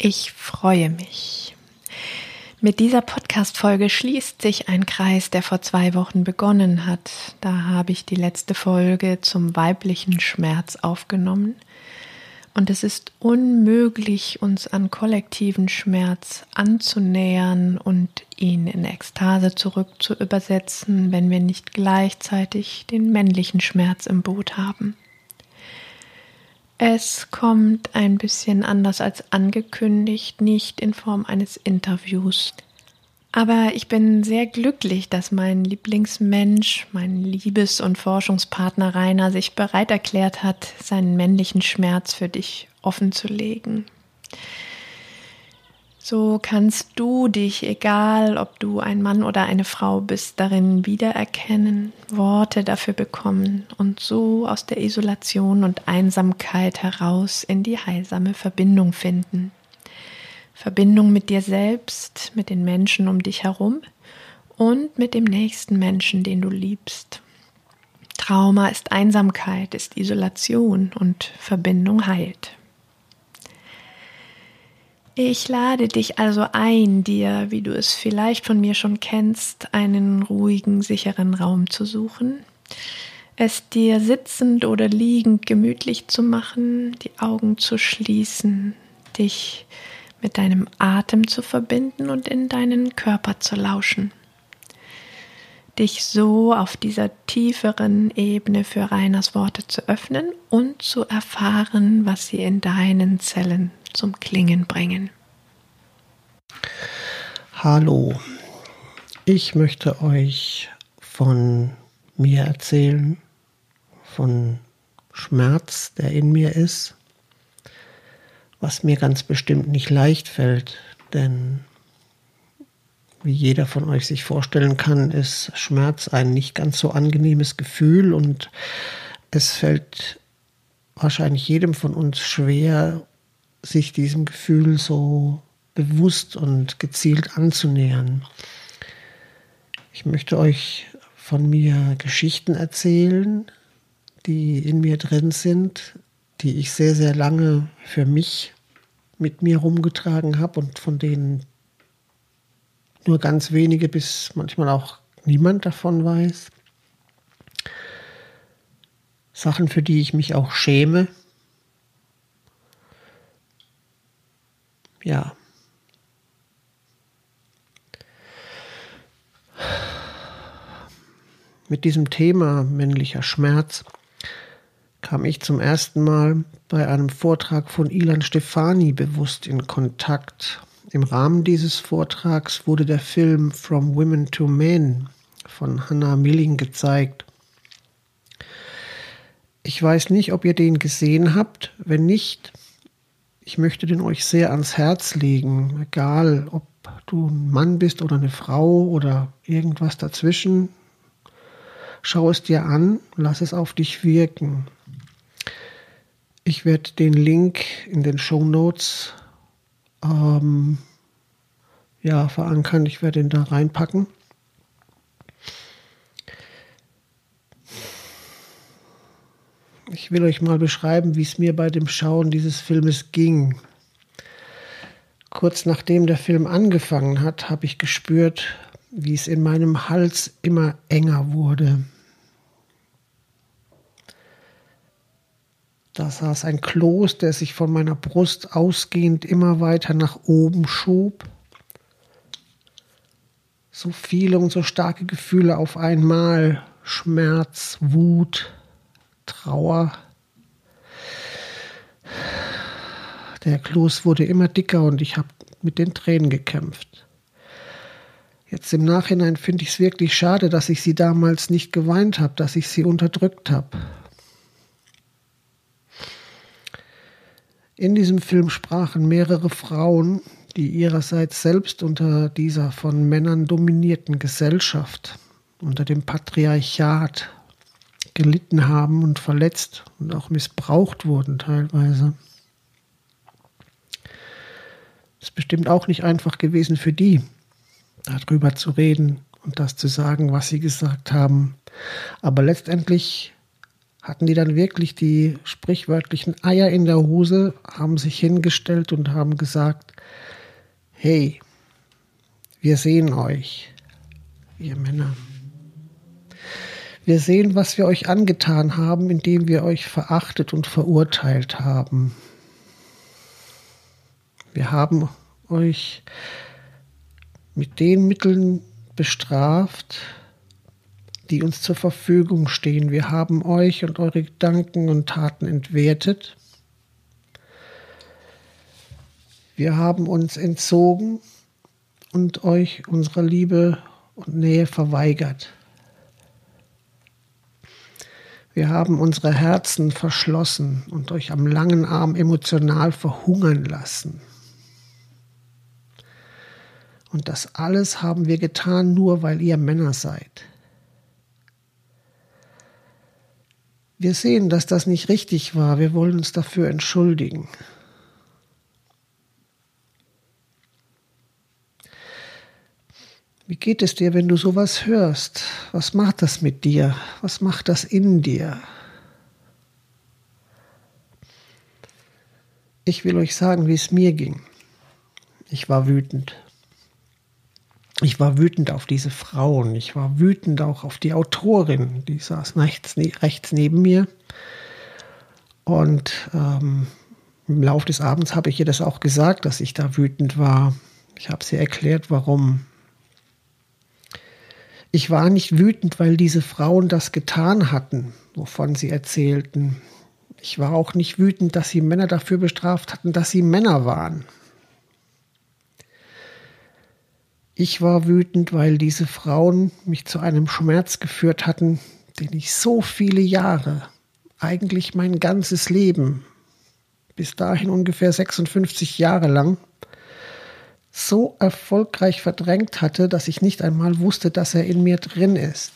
Ich freue mich. Mit dieser Podcast-Folge schließt sich ein Kreis, der vor zwei Wochen begonnen hat. Da habe ich die letzte Folge zum weiblichen Schmerz aufgenommen. Und es ist unmöglich, uns an kollektiven Schmerz anzunähern und ihn in Ekstase zurück zu übersetzen, wenn wir nicht gleichzeitig den männlichen Schmerz im Boot haben. Es kommt ein bisschen anders als angekündigt, nicht in Form eines Interviews. Aber ich bin sehr glücklich, dass mein Lieblingsmensch, mein Liebes- und Forschungspartner Rainer sich bereit erklärt hat, seinen männlichen Schmerz für dich offenzulegen. So kannst du dich, egal ob du ein Mann oder eine Frau bist, darin wiedererkennen, Worte dafür bekommen und so aus der Isolation und Einsamkeit heraus in die heilsame Verbindung finden. Verbindung mit dir selbst, mit den Menschen um dich herum und mit dem nächsten Menschen, den du liebst. Trauma ist Einsamkeit, ist Isolation und Verbindung heilt. Ich lade dich also ein, dir, wie du es vielleicht von mir schon kennst, einen ruhigen, sicheren Raum zu suchen, es dir sitzend oder liegend gemütlich zu machen, die Augen zu schließen, dich mit deinem Atem zu verbinden und in deinen Körper zu lauschen. Dich so auf dieser tieferen Ebene für Reiners Worte zu öffnen und zu erfahren, was sie in deinen Zellen zum Klingen bringen. Hallo, ich möchte euch von mir erzählen, von Schmerz, der in mir ist, was mir ganz bestimmt nicht leicht fällt, denn wie jeder von euch sich vorstellen kann, ist Schmerz ein nicht ganz so angenehmes Gefühl und es fällt wahrscheinlich jedem von uns schwer, sich diesem Gefühl so bewusst und gezielt anzunähern. Ich möchte euch von mir Geschichten erzählen, die in mir drin sind, die ich sehr, sehr lange für mich mit mir rumgetragen habe und von denen nur ganz wenige bis manchmal auch niemand davon weiß. Sachen, für die ich mich auch schäme. Ja. Mit diesem Thema männlicher Schmerz kam ich zum ersten Mal bei einem Vortrag von Ilan Stefani bewusst in Kontakt. Im Rahmen dieses Vortrags wurde der Film From Women to Men von Hannah Milling gezeigt. Ich weiß nicht, ob ihr den gesehen habt. Wenn nicht, ich möchte den euch sehr ans Herz legen. Egal, ob du ein Mann bist oder eine Frau oder irgendwas dazwischen. Schau es dir an, lass es auf dich wirken. Ich werde den Link in den Show Notes ähm, ja, verankern. Ich werde ihn da reinpacken. Ich will euch mal beschreiben, wie es mir bei dem Schauen dieses Filmes ging. Kurz nachdem der Film angefangen hat, habe ich gespürt, wie es in meinem Hals immer enger wurde. Da saß ein Kloß, der sich von meiner Brust ausgehend immer weiter nach oben schob. So viele und so starke Gefühle auf einmal. Schmerz, Wut, Trauer. Der Kloß wurde immer dicker und ich habe mit den Tränen gekämpft. Jetzt im Nachhinein finde ich es wirklich schade, dass ich sie damals nicht geweint habe, dass ich sie unterdrückt habe. In diesem Film sprachen mehrere Frauen, die ihrerseits selbst unter dieser von Männern dominierten Gesellschaft, unter dem Patriarchat gelitten haben und verletzt und auch missbraucht wurden teilweise. Es ist bestimmt auch nicht einfach gewesen für die, darüber zu reden und das zu sagen, was sie gesagt haben. Aber letztendlich hatten die dann wirklich die sprichwörtlichen Eier in der Hose, haben sich hingestellt und haben gesagt, hey, wir sehen euch, ihr Männer. Wir sehen, was wir euch angetan haben, indem wir euch verachtet und verurteilt haben. Wir haben euch mit den Mitteln bestraft, die uns zur Verfügung stehen. Wir haben euch und eure Gedanken und Taten entwertet. Wir haben uns entzogen und euch unserer Liebe und Nähe verweigert. Wir haben unsere Herzen verschlossen und euch am langen Arm emotional verhungern lassen. Und das alles haben wir getan, nur weil ihr Männer seid. Wir sehen, dass das nicht richtig war. Wir wollen uns dafür entschuldigen. Wie geht es dir, wenn du sowas hörst? Was macht das mit dir? Was macht das in dir? Ich will euch sagen, wie es mir ging. Ich war wütend. Ich war wütend auf diese Frauen. Ich war wütend auch auf die Autorin. Die saß rechts, rechts neben mir. Und ähm, im Laufe des Abends habe ich ihr das auch gesagt, dass ich da wütend war. Ich habe sie erklärt, warum. Ich war nicht wütend, weil diese Frauen das getan hatten, wovon sie erzählten. Ich war auch nicht wütend, dass sie Männer dafür bestraft hatten, dass sie Männer waren. Ich war wütend, weil diese Frauen mich zu einem Schmerz geführt hatten, den ich so viele Jahre, eigentlich mein ganzes Leben, bis dahin ungefähr 56 Jahre lang, so erfolgreich verdrängt hatte, dass ich nicht einmal wusste, dass er in mir drin ist.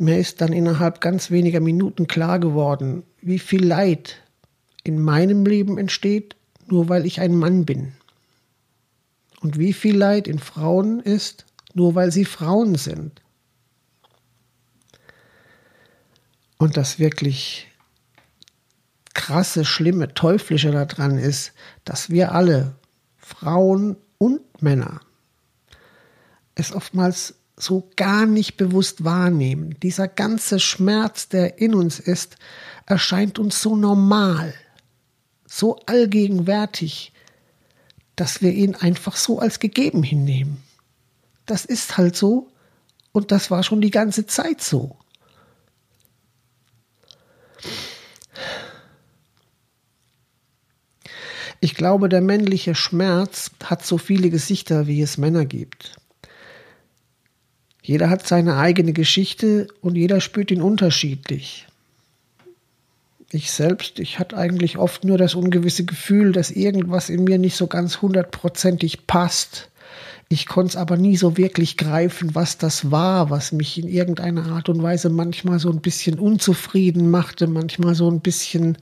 Mir ist dann innerhalb ganz weniger Minuten klar geworden, wie viel Leid in meinem Leben entsteht, nur weil ich ein Mann bin. Und wie viel Leid in Frauen ist, nur weil sie Frauen sind. Und das wirklich krasse, schlimme, teuflische daran ist, dass wir alle, Frauen und Männer, es oftmals so gar nicht bewusst wahrnehmen. Dieser ganze Schmerz, der in uns ist, erscheint uns so normal, so allgegenwärtig, dass wir ihn einfach so als gegeben hinnehmen. Das ist halt so und das war schon die ganze Zeit so. Ich glaube, der männliche Schmerz hat so viele Gesichter, wie es Männer gibt. Jeder hat seine eigene Geschichte und jeder spürt ihn unterschiedlich. Ich selbst, ich hatte eigentlich oft nur das ungewisse Gefühl, dass irgendwas in mir nicht so ganz hundertprozentig passt. Ich konnte es aber nie so wirklich greifen, was das war, was mich in irgendeiner Art und Weise manchmal so ein bisschen unzufrieden machte, manchmal so ein bisschen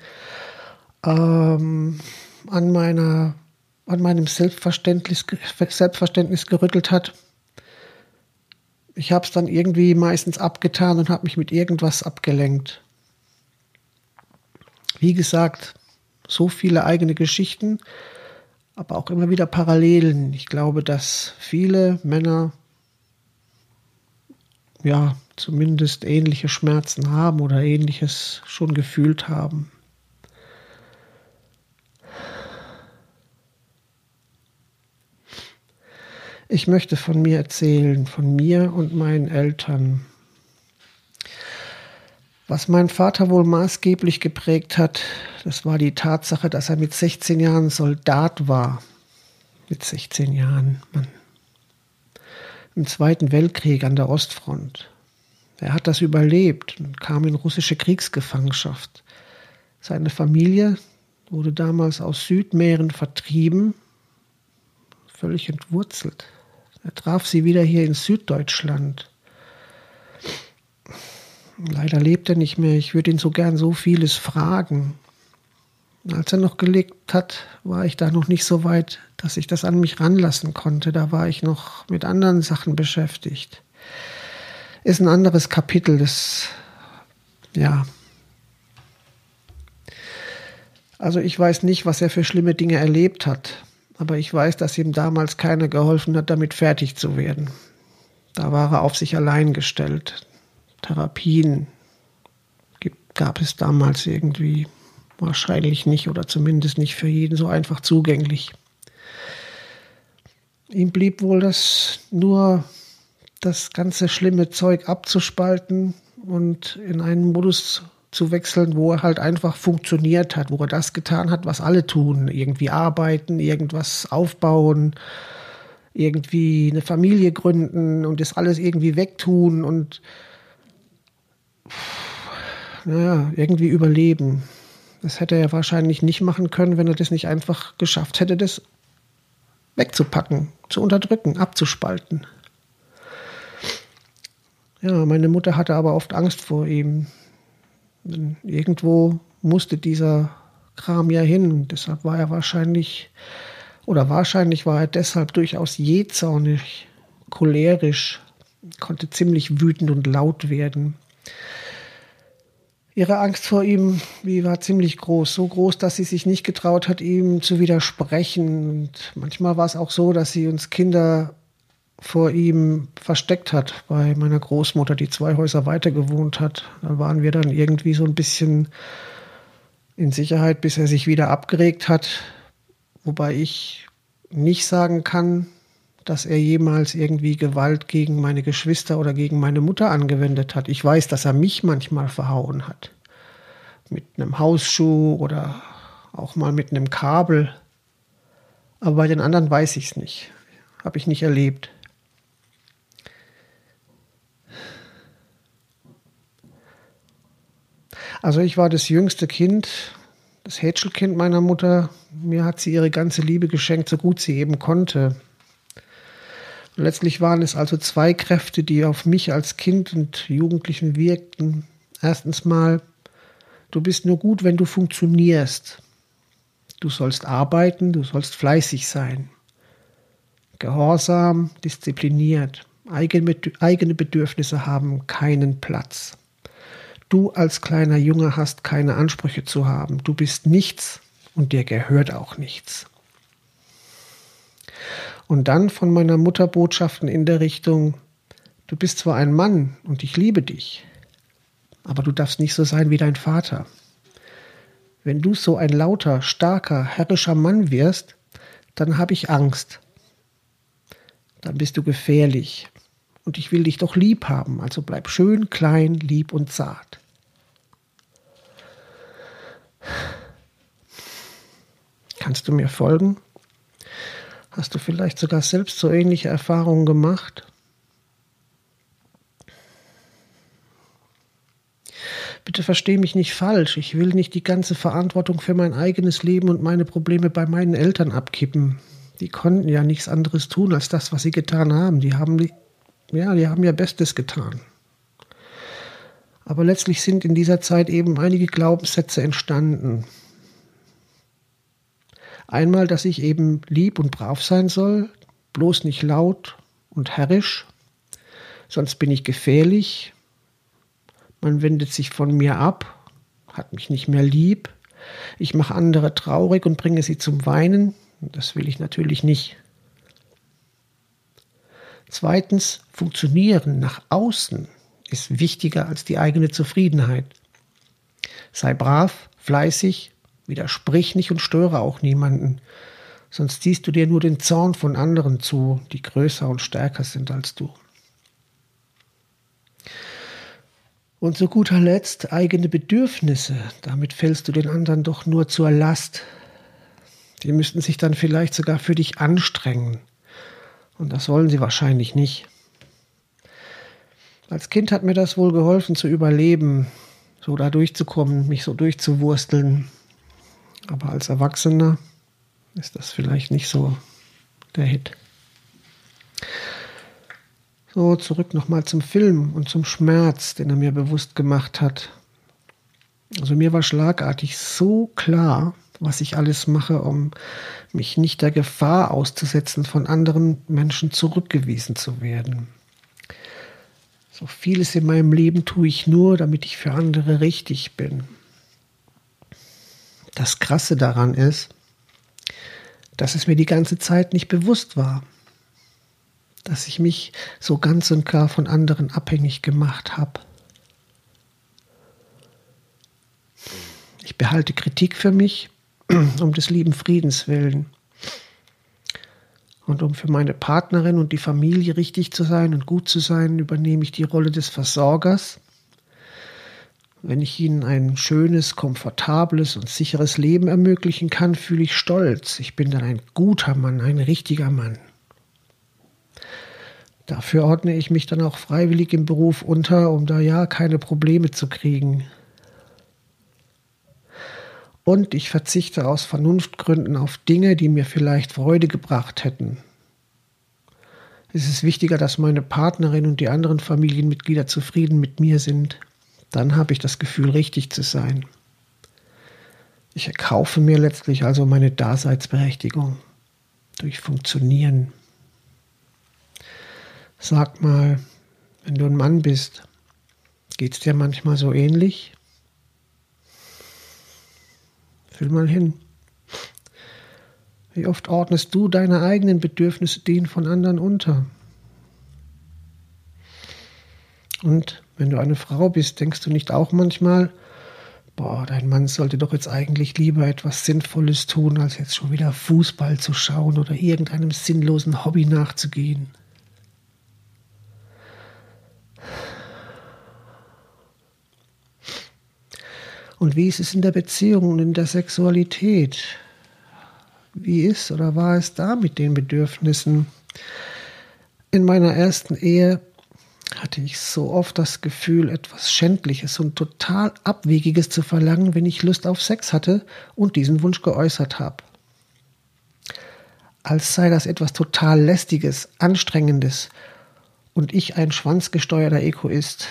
ähm, an meiner, an meinem Selbstverständnis, Selbstverständnis gerüttelt hat. Ich habe es dann irgendwie meistens abgetan und habe mich mit irgendwas abgelenkt. Wie gesagt, so viele eigene Geschichten, aber auch immer wieder Parallelen. Ich glaube, dass viele Männer ja zumindest ähnliche Schmerzen haben oder ähnliches schon gefühlt haben. Ich möchte von mir erzählen, von mir und meinen Eltern. Was mein Vater wohl maßgeblich geprägt hat, das war die Tatsache, dass er mit 16 Jahren Soldat war. Mit 16 Jahren, Mann. Im Zweiten Weltkrieg an der Ostfront. Er hat das überlebt und kam in russische Kriegsgefangenschaft. Seine Familie wurde damals aus Südmähren vertrieben, völlig entwurzelt. Er traf sie wieder hier in Süddeutschland. Leider lebt er nicht mehr. Ich würde ihn so gern so vieles fragen. Als er noch gelebt hat, war ich da noch nicht so weit, dass ich das an mich ranlassen konnte. Da war ich noch mit anderen Sachen beschäftigt. Ist ein anderes Kapitel des, ja. Also ich weiß nicht, was er für schlimme Dinge erlebt hat, aber ich weiß, dass ihm damals keiner geholfen hat, damit fertig zu werden. Da war er auf sich allein gestellt. Therapien gab es damals irgendwie wahrscheinlich nicht oder zumindest nicht für jeden so einfach zugänglich. Ihm blieb wohl das nur das ganze schlimme Zeug abzuspalten und in einen Modus zu wechseln, wo er halt einfach funktioniert hat, wo er das getan hat, was alle tun, irgendwie arbeiten, irgendwas aufbauen, irgendwie eine Familie gründen und das alles irgendwie wegtun und naja, irgendwie überleben. Das hätte er wahrscheinlich nicht machen können, wenn er das nicht einfach geschafft hätte, das wegzupacken, zu unterdrücken, abzuspalten. Ja, meine Mutter hatte aber oft Angst vor ihm. Irgendwo musste dieser Kram ja hin deshalb war er wahrscheinlich, oder wahrscheinlich war er deshalb durchaus jähzornig, cholerisch, konnte ziemlich wütend und laut werden. Ihre Angst vor ihm, die war ziemlich groß, so groß, dass sie sich nicht getraut hat, ihm zu widersprechen. Und manchmal war es auch so, dass sie uns Kinder vor ihm versteckt hat bei meiner Großmutter, die zwei Häuser weiter gewohnt hat. Da waren wir dann irgendwie so ein bisschen in Sicherheit, bis er sich wieder abgeregt hat. Wobei ich nicht sagen kann, dass er jemals irgendwie Gewalt gegen meine Geschwister oder gegen meine Mutter angewendet hat. Ich weiß, dass er mich manchmal verhauen hat. Mit einem Hausschuh oder auch mal mit einem Kabel. Aber bei den anderen weiß ich es nicht. Habe ich nicht erlebt. Also ich war das jüngste Kind, das Hätschelkind meiner Mutter. Mir hat sie ihre ganze Liebe geschenkt, so gut sie eben konnte. Letztlich waren es also zwei Kräfte, die auf mich als Kind und Jugendlichen wirkten. Erstens mal, du bist nur gut, wenn du funktionierst. Du sollst arbeiten, du sollst fleißig sein. Gehorsam, diszipliniert. Eigene Bedürfnisse haben keinen Platz. Du als kleiner Junge hast keine Ansprüche zu haben. Du bist nichts und dir gehört auch nichts. Und dann von meiner Mutter Botschaften in der Richtung, du bist zwar ein Mann und ich liebe dich, aber du darfst nicht so sein wie dein Vater. Wenn du so ein lauter, starker, herrischer Mann wirst, dann habe ich Angst. Dann bist du gefährlich. Und ich will dich doch lieb haben, also bleib schön, klein, lieb und zart. Kannst du mir folgen? Hast du vielleicht sogar selbst so ähnliche Erfahrungen gemacht? Bitte versteh mich nicht falsch. Ich will nicht die ganze Verantwortung für mein eigenes Leben und meine Probleme bei meinen Eltern abkippen. Die konnten ja nichts anderes tun als das, was sie getan haben. Die haben, ja, die haben ja Bestes getan. Aber letztlich sind in dieser Zeit eben einige Glaubenssätze entstanden, Einmal, dass ich eben lieb und brav sein soll, bloß nicht laut und herrisch, sonst bin ich gefährlich. Man wendet sich von mir ab, hat mich nicht mehr lieb. Ich mache andere traurig und bringe sie zum Weinen. Das will ich natürlich nicht. Zweitens, funktionieren nach außen ist wichtiger als die eigene Zufriedenheit. Sei brav, fleißig, Widersprich nicht und störe auch niemanden, sonst ziehst du dir nur den Zorn von anderen zu, die größer und stärker sind als du. Und zu guter Letzt eigene Bedürfnisse, damit fällst du den anderen doch nur zur Last. Die müssten sich dann vielleicht sogar für dich anstrengen. Und das wollen sie wahrscheinlich nicht. Als Kind hat mir das wohl geholfen zu überleben, so da durchzukommen, mich so durchzuwursteln. Aber als Erwachsener ist das vielleicht nicht so der Hit. So, zurück nochmal zum Film und zum Schmerz, den er mir bewusst gemacht hat. Also mir war schlagartig so klar, was ich alles mache, um mich nicht der Gefahr auszusetzen, von anderen Menschen zurückgewiesen zu werden. So vieles in meinem Leben tue ich nur, damit ich für andere richtig bin. Das Krasse daran ist, dass es mir die ganze Zeit nicht bewusst war, dass ich mich so ganz und gar von anderen abhängig gemacht habe. Ich behalte Kritik für mich um des lieben Friedens willen. Und um für meine Partnerin und die Familie richtig zu sein und gut zu sein, übernehme ich die Rolle des Versorgers. Wenn ich ihnen ein schönes, komfortables und sicheres Leben ermöglichen kann, fühle ich stolz. Ich bin dann ein guter Mann, ein richtiger Mann. Dafür ordne ich mich dann auch freiwillig im Beruf unter, um da ja keine Probleme zu kriegen. Und ich verzichte aus Vernunftgründen auf Dinge, die mir vielleicht Freude gebracht hätten. Es ist wichtiger, dass meine Partnerin und die anderen Familienmitglieder zufrieden mit mir sind. Dann habe ich das Gefühl, richtig zu sein. Ich erkaufe mir letztlich also meine Daseinsberechtigung durch Funktionieren. Sag mal, wenn du ein Mann bist, geht's dir manchmal so ähnlich? Fühl mal hin. Wie oft ordnest du deine eigenen Bedürfnisse denen von anderen unter? Und wenn du eine Frau bist, denkst du nicht auch manchmal, boah, dein Mann sollte doch jetzt eigentlich lieber etwas Sinnvolles tun, als jetzt schon wieder Fußball zu schauen oder irgendeinem sinnlosen Hobby nachzugehen? Und wie ist es in der Beziehung und in der Sexualität? Wie ist oder war es da mit den Bedürfnissen? In meiner ersten Ehe hatte ich so oft das Gefühl, etwas Schändliches und total Abwegiges zu verlangen, wenn ich Lust auf Sex hatte und diesen Wunsch geäußert habe. Als sei das etwas total Lästiges, Anstrengendes und ich ein schwanzgesteuerter Egoist,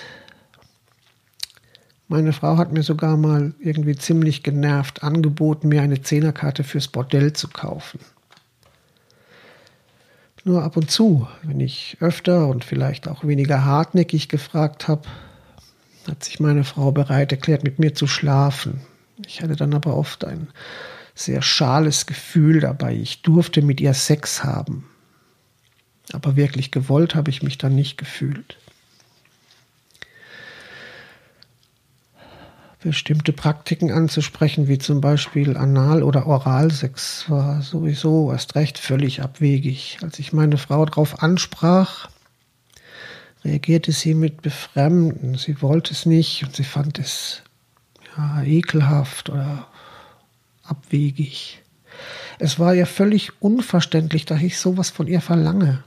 meine Frau hat mir sogar mal irgendwie ziemlich genervt angeboten, mir eine Zehnerkarte fürs Bordell zu kaufen. Nur ab und zu, wenn ich öfter und vielleicht auch weniger hartnäckig gefragt habe, hat sich meine Frau bereit erklärt, mit mir zu schlafen. Ich hatte dann aber oft ein sehr schales Gefühl dabei. Ich durfte mit ihr Sex haben. Aber wirklich gewollt habe ich mich dann nicht gefühlt. Bestimmte Praktiken anzusprechen, wie zum Beispiel Anal- oder Oralsex, war sowieso erst recht völlig abwegig. Als ich meine Frau darauf ansprach, reagierte sie mit Befremden. Sie wollte es nicht und sie fand es ja, ekelhaft oder abwegig. Es war ihr völlig unverständlich, dass ich sowas von ihr verlange.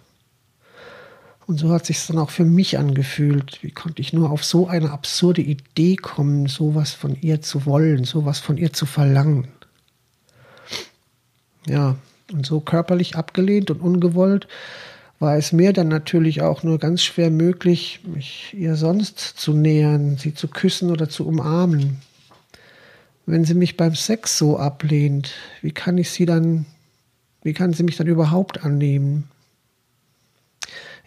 Und so hat sich dann auch für mich angefühlt. Wie konnte ich nur auf so eine absurde Idee kommen, sowas von ihr zu wollen, sowas von ihr zu verlangen? Ja, und so körperlich abgelehnt und ungewollt war es mir dann natürlich auch nur ganz schwer möglich, mich ihr sonst zu nähern, sie zu küssen oder zu umarmen. Wenn sie mich beim Sex so ablehnt, wie kann ich sie dann, wie kann sie mich dann überhaupt annehmen?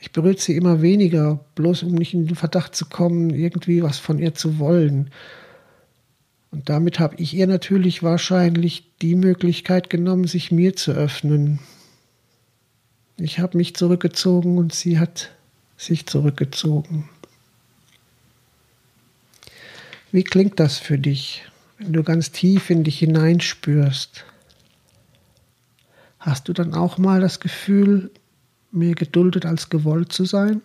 Ich berühre sie immer weniger, bloß um nicht in den Verdacht zu kommen, irgendwie was von ihr zu wollen. Und damit habe ich ihr natürlich wahrscheinlich die Möglichkeit genommen, sich mir zu öffnen. Ich habe mich zurückgezogen und sie hat sich zurückgezogen. Wie klingt das für dich, wenn du ganz tief in dich hineinspürst? Hast du dann auch mal das Gefühl, mehr geduldet als gewollt zu sein.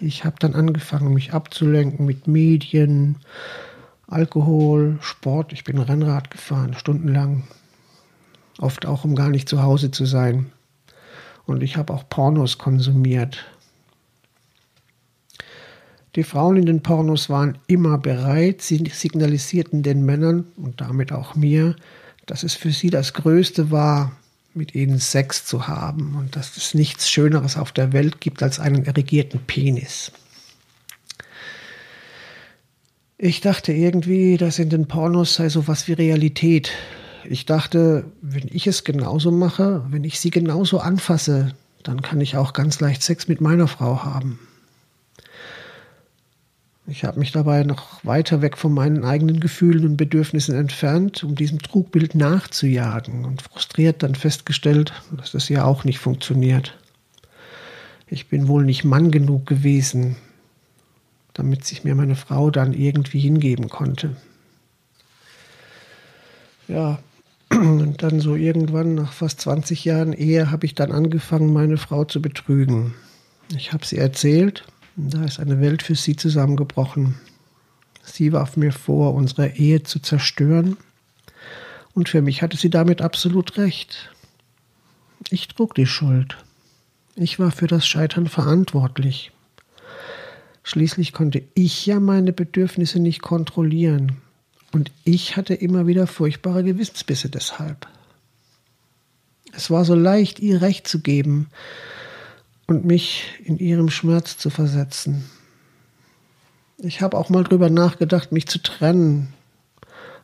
Ich habe dann angefangen, mich abzulenken mit Medien, Alkohol, Sport. Ich bin Rennrad gefahren, stundenlang. Oft auch, um gar nicht zu Hause zu sein. Und ich habe auch Pornos konsumiert. Die Frauen in den Pornos waren immer bereit, sie signalisierten den Männern und damit auch mir, dass es für sie das Größte war, mit ihnen Sex zu haben und dass es nichts Schöneres auf der Welt gibt als einen erregierten Penis. Ich dachte irgendwie, dass in den Pornos sei sowas wie Realität. Ich dachte, wenn ich es genauso mache, wenn ich sie genauso anfasse, dann kann ich auch ganz leicht Sex mit meiner Frau haben. Ich habe mich dabei noch weiter weg von meinen eigenen Gefühlen und Bedürfnissen entfernt, um diesem Trugbild nachzujagen und frustriert dann festgestellt, dass das ja auch nicht funktioniert. Ich bin wohl nicht Mann genug gewesen, damit sich mir meine Frau dann irgendwie hingeben konnte. Ja, und dann so irgendwann nach fast 20 Jahren Ehe habe ich dann angefangen, meine Frau zu betrügen. Ich habe sie erzählt, da ist eine Welt für sie zusammengebrochen. Sie warf mir vor, unsere Ehe zu zerstören. Und für mich hatte sie damit absolut recht. Ich trug die Schuld. Ich war für das Scheitern verantwortlich. Schließlich konnte ich ja meine Bedürfnisse nicht kontrollieren. Und ich hatte immer wieder furchtbare Gewissensbisse deshalb. Es war so leicht, ihr Recht zu geben, und mich in ihrem Schmerz zu versetzen. Ich habe auch mal drüber nachgedacht, mich zu trennen,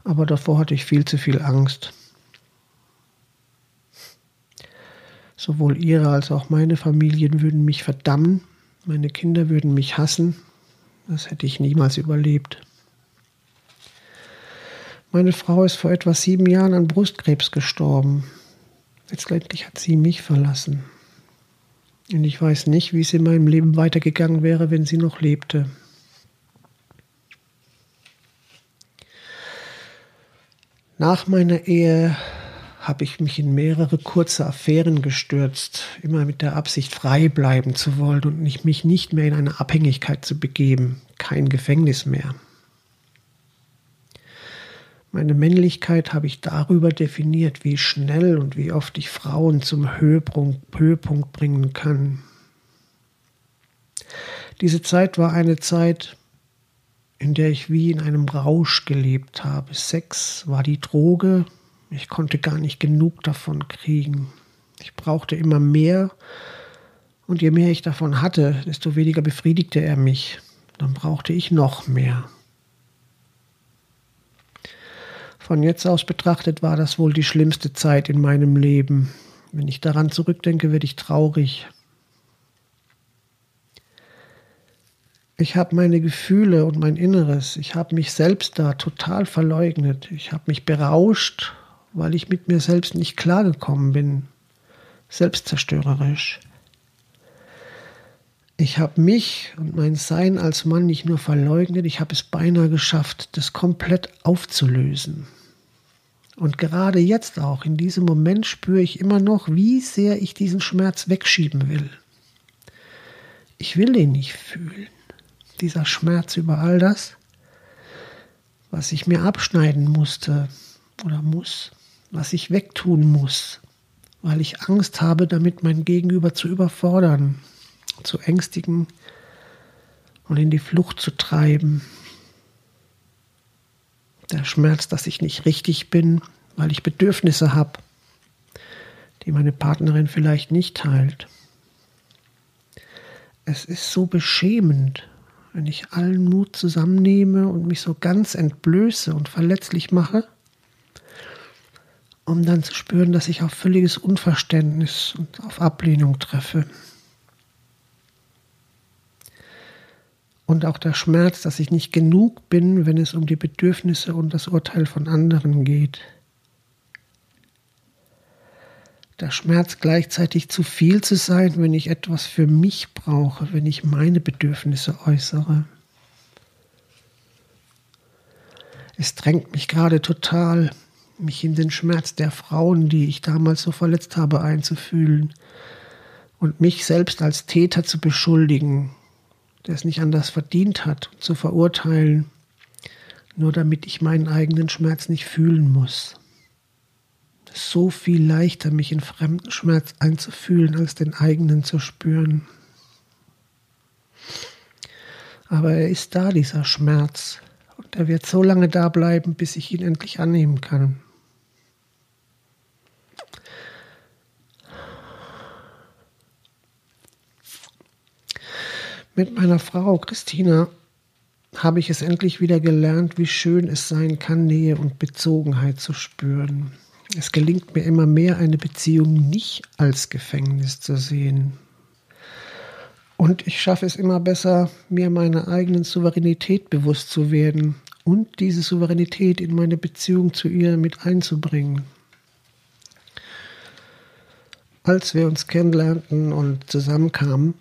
aber davor hatte ich viel zu viel Angst. Sowohl ihre als auch meine Familien würden mich verdammen, meine Kinder würden mich hassen, das hätte ich niemals überlebt. Meine Frau ist vor etwa sieben Jahren an Brustkrebs gestorben. Letztendlich hat sie mich verlassen. Und ich weiß nicht, wie es in meinem Leben weitergegangen wäre, wenn sie noch lebte. Nach meiner Ehe habe ich mich in mehrere kurze Affären gestürzt, immer mit der Absicht, frei bleiben zu wollen und mich nicht mehr in eine Abhängigkeit zu begeben, kein Gefängnis mehr. Meine Männlichkeit habe ich darüber definiert, wie schnell und wie oft ich Frauen zum Höhepunkt, Höhepunkt bringen kann. Diese Zeit war eine Zeit, in der ich wie in einem Rausch gelebt habe. Sex war die Droge, ich konnte gar nicht genug davon kriegen. Ich brauchte immer mehr und je mehr ich davon hatte, desto weniger befriedigte er mich. Dann brauchte ich noch mehr. Von jetzt aus betrachtet war das wohl die schlimmste Zeit in meinem Leben. Wenn ich daran zurückdenke, werde ich traurig. Ich habe meine Gefühle und mein Inneres, ich habe mich selbst da total verleugnet. Ich habe mich berauscht, weil ich mit mir selbst nicht klargekommen bin. Selbstzerstörerisch. Ich habe mich und mein Sein als Mann nicht nur verleugnet, ich habe es beinahe geschafft, das komplett aufzulösen. Und gerade jetzt auch, in diesem Moment spüre ich immer noch, wie sehr ich diesen Schmerz wegschieben will. Ich will ihn nicht fühlen. Dieser Schmerz über all das, was ich mir abschneiden musste oder muss, was ich wegtun muss, weil ich Angst habe, damit mein Gegenüber zu überfordern, zu ängstigen und in die Flucht zu treiben, der Schmerz, dass ich nicht richtig bin, weil ich Bedürfnisse habe, die meine Partnerin vielleicht nicht teilt. Es ist so beschämend, wenn ich allen Mut zusammennehme und mich so ganz entblöße und verletzlich mache, um dann zu spüren, dass ich auf völliges Unverständnis und auf Ablehnung treffe. Und auch der Schmerz, dass ich nicht genug bin, wenn es um die Bedürfnisse und das Urteil von anderen geht. Der Schmerz gleichzeitig zu viel zu sein, wenn ich etwas für mich brauche, wenn ich meine Bedürfnisse äußere. Es drängt mich gerade total, mich in den Schmerz der Frauen, die ich damals so verletzt habe, einzufühlen und mich selbst als Täter zu beschuldigen der es nicht anders verdient hat, zu verurteilen, nur damit ich meinen eigenen Schmerz nicht fühlen muss. so viel leichter, mich in fremden Schmerz einzufühlen, als den eigenen zu spüren. Aber er ist da, dieser Schmerz, und er wird so lange da bleiben, bis ich ihn endlich annehmen kann. Mit meiner Frau Christina habe ich es endlich wieder gelernt, wie schön es sein kann, Nähe und Bezogenheit zu spüren. Es gelingt mir immer mehr, eine Beziehung nicht als Gefängnis zu sehen. Und ich schaffe es immer besser, mir meiner eigenen Souveränität bewusst zu werden und diese Souveränität in meine Beziehung zu ihr mit einzubringen. Als wir uns kennenlernten und zusammenkamen,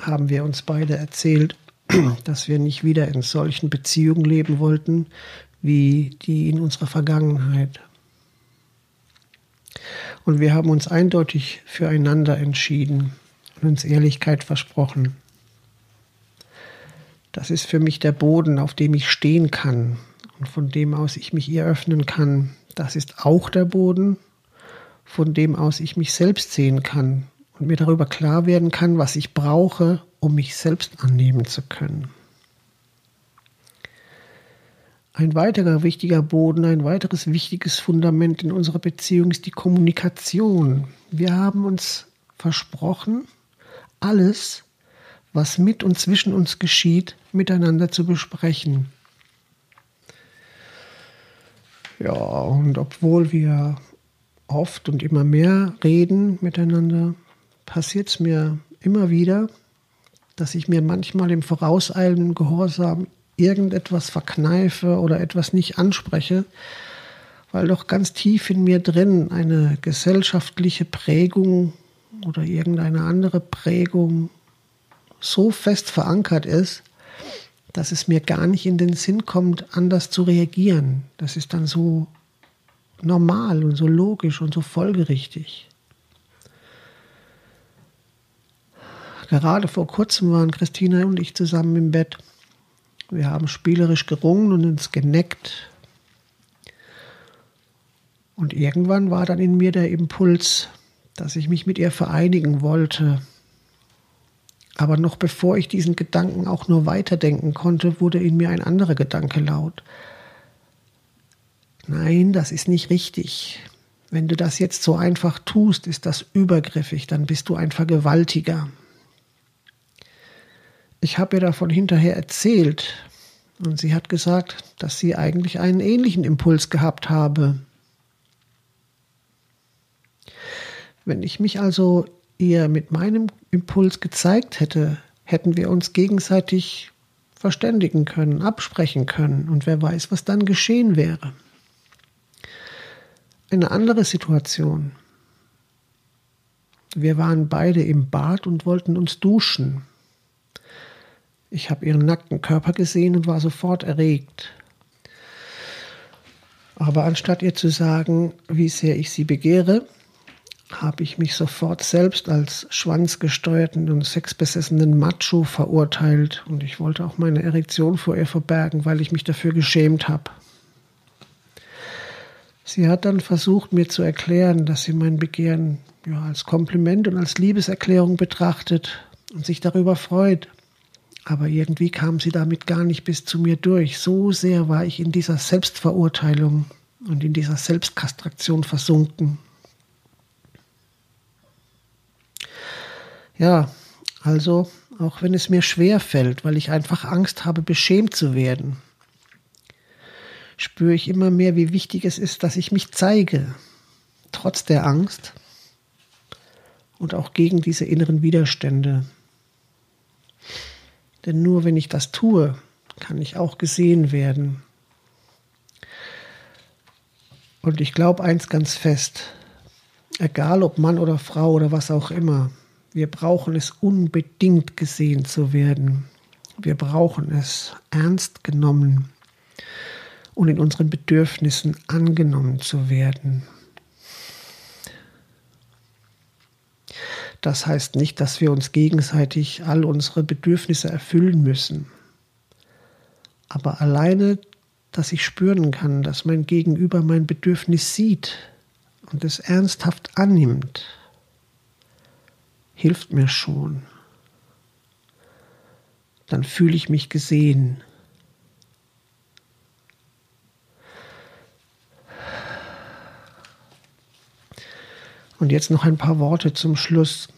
haben wir uns beide erzählt, dass wir nicht wieder in solchen Beziehungen leben wollten wie die in unserer Vergangenheit. Und wir haben uns eindeutig füreinander entschieden und uns Ehrlichkeit versprochen. Das ist für mich der Boden, auf dem ich stehen kann und von dem aus ich mich ihr öffnen kann. Das ist auch der Boden, von dem aus ich mich selbst sehen kann und mir darüber klar werden kann, was ich brauche, um mich selbst annehmen zu können. Ein weiterer wichtiger Boden, ein weiteres wichtiges Fundament in unserer Beziehung ist die Kommunikation. Wir haben uns versprochen, alles, was mit und zwischen uns geschieht, miteinander zu besprechen. Ja, und obwohl wir oft und immer mehr reden miteinander, passiert es mir immer wieder, dass ich mir manchmal im vorauseilenden Gehorsam irgendetwas verkneife oder etwas nicht anspreche, weil doch ganz tief in mir drin eine gesellschaftliche Prägung oder irgendeine andere Prägung so fest verankert ist, dass es mir gar nicht in den Sinn kommt, anders zu reagieren. Das ist dann so normal und so logisch und so folgerichtig. Gerade vor kurzem waren Christina und ich zusammen im Bett. Wir haben spielerisch gerungen und uns geneckt. Und irgendwann war dann in mir der Impuls, dass ich mich mit ihr vereinigen wollte. Aber noch bevor ich diesen Gedanken auch nur weiterdenken konnte, wurde in mir ein anderer Gedanke laut. Nein, das ist nicht richtig. Wenn du das jetzt so einfach tust, ist das übergriffig, dann bist du ein Vergewaltiger. Ich habe ihr davon hinterher erzählt und sie hat gesagt, dass sie eigentlich einen ähnlichen Impuls gehabt habe. Wenn ich mich also ihr mit meinem Impuls gezeigt hätte, hätten wir uns gegenseitig verständigen können, absprechen können und wer weiß, was dann geschehen wäre. Eine andere Situation. Wir waren beide im Bad und wollten uns duschen. Ich habe ihren nackten Körper gesehen und war sofort erregt. Aber anstatt ihr zu sagen, wie sehr ich sie begehre, habe ich mich sofort selbst als schwanzgesteuerten und sexbesessenen Macho verurteilt und ich wollte auch meine Erektion vor ihr verbergen, weil ich mich dafür geschämt habe. Sie hat dann versucht, mir zu erklären, dass sie mein Begehren ja, als Kompliment und als Liebeserklärung betrachtet und sich darüber freut. Aber irgendwie kam sie damit gar nicht bis zu mir durch. So sehr war ich in dieser Selbstverurteilung und in dieser Selbstkastraktion versunken. Ja, also auch wenn es mir schwer fällt, weil ich einfach Angst habe, beschämt zu werden, spüre ich immer mehr, wie wichtig es ist, dass ich mich zeige, trotz der Angst und auch gegen diese inneren Widerstände. Denn nur wenn ich das tue, kann ich auch gesehen werden. Und ich glaube eins ganz fest, egal ob Mann oder Frau oder was auch immer, wir brauchen es unbedingt gesehen zu werden. Wir brauchen es ernst genommen und in unseren Bedürfnissen angenommen zu werden. Das heißt nicht, dass wir uns gegenseitig all unsere Bedürfnisse erfüllen müssen. Aber alleine, dass ich spüren kann, dass mein Gegenüber mein Bedürfnis sieht und es ernsthaft annimmt, hilft mir schon. Dann fühle ich mich gesehen. Und jetzt noch ein paar Worte zum Schluss.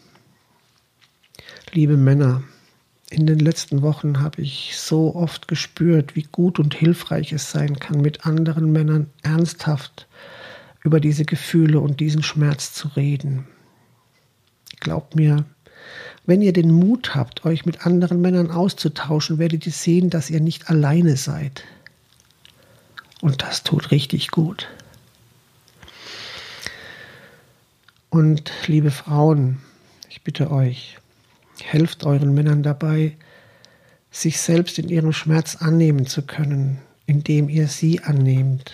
Liebe Männer, in den letzten Wochen habe ich so oft gespürt, wie gut und hilfreich es sein kann, mit anderen Männern ernsthaft über diese Gefühle und diesen Schmerz zu reden. Glaubt mir, wenn ihr den Mut habt, euch mit anderen Männern auszutauschen, werdet ihr sehen, dass ihr nicht alleine seid. Und das tut richtig gut. Und liebe Frauen, ich bitte euch, helft euren Männern dabei, sich selbst in ihrem Schmerz annehmen zu können, indem ihr sie annehmt.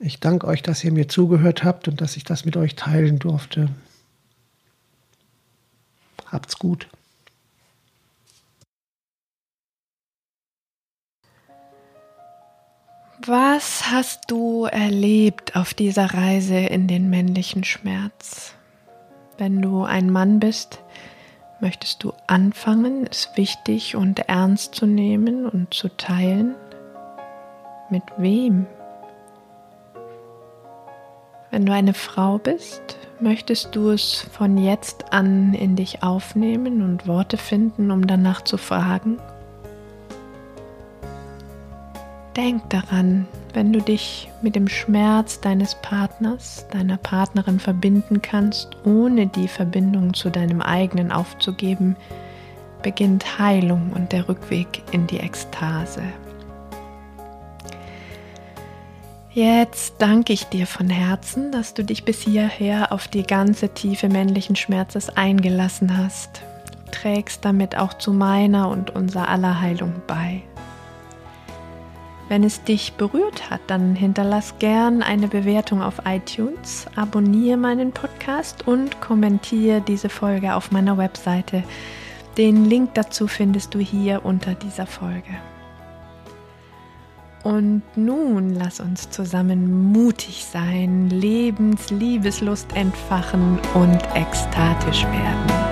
Ich danke euch, dass ihr mir zugehört habt und dass ich das mit euch teilen durfte. Habt's gut. Was hast du erlebt auf dieser Reise in den männlichen Schmerz? Wenn du ein Mann bist, möchtest du anfangen, es wichtig und ernst zu nehmen und zu teilen? Mit wem? Wenn du eine Frau bist, möchtest du es von jetzt an in dich aufnehmen und Worte finden, um danach zu fragen? Denk daran, wenn du dich mit dem Schmerz deines Partners, deiner Partnerin verbinden kannst, ohne die Verbindung zu deinem eigenen aufzugeben, beginnt Heilung und der Rückweg in die Ekstase. Jetzt danke ich dir von Herzen, dass du dich bis hierher auf die ganze Tiefe männlichen Schmerzes eingelassen hast. Du trägst damit auch zu meiner und unser aller Heilung bei. Wenn es dich berührt hat, dann hinterlass gern eine Bewertung auf iTunes, abonniere meinen Podcast und kommentiere diese Folge auf meiner Webseite. Den Link dazu findest du hier unter dieser Folge. Und nun lass uns zusammen mutig sein, Lebens Liebeslust entfachen und ekstatisch werden.